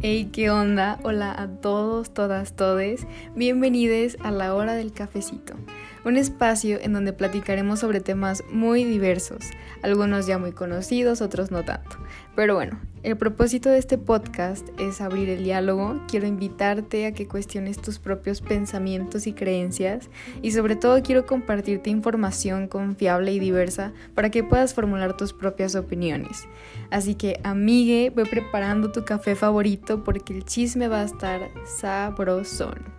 Hey, ¿qué onda? Hola a todos, todas, todes. Bienvenidos a la hora del cafecito, un espacio en donde platicaremos sobre temas muy diversos, algunos ya muy conocidos, otros no tanto. Pero bueno, el propósito de este podcast es abrir el diálogo. Quiero invitarte a que cuestiones tus propios pensamientos y creencias y sobre todo quiero compartirte información confiable y diversa para que puedas formular tus propias opiniones. Así que, amigue, ve preparando tu café favorito porque el chisme va a estar sabrosón.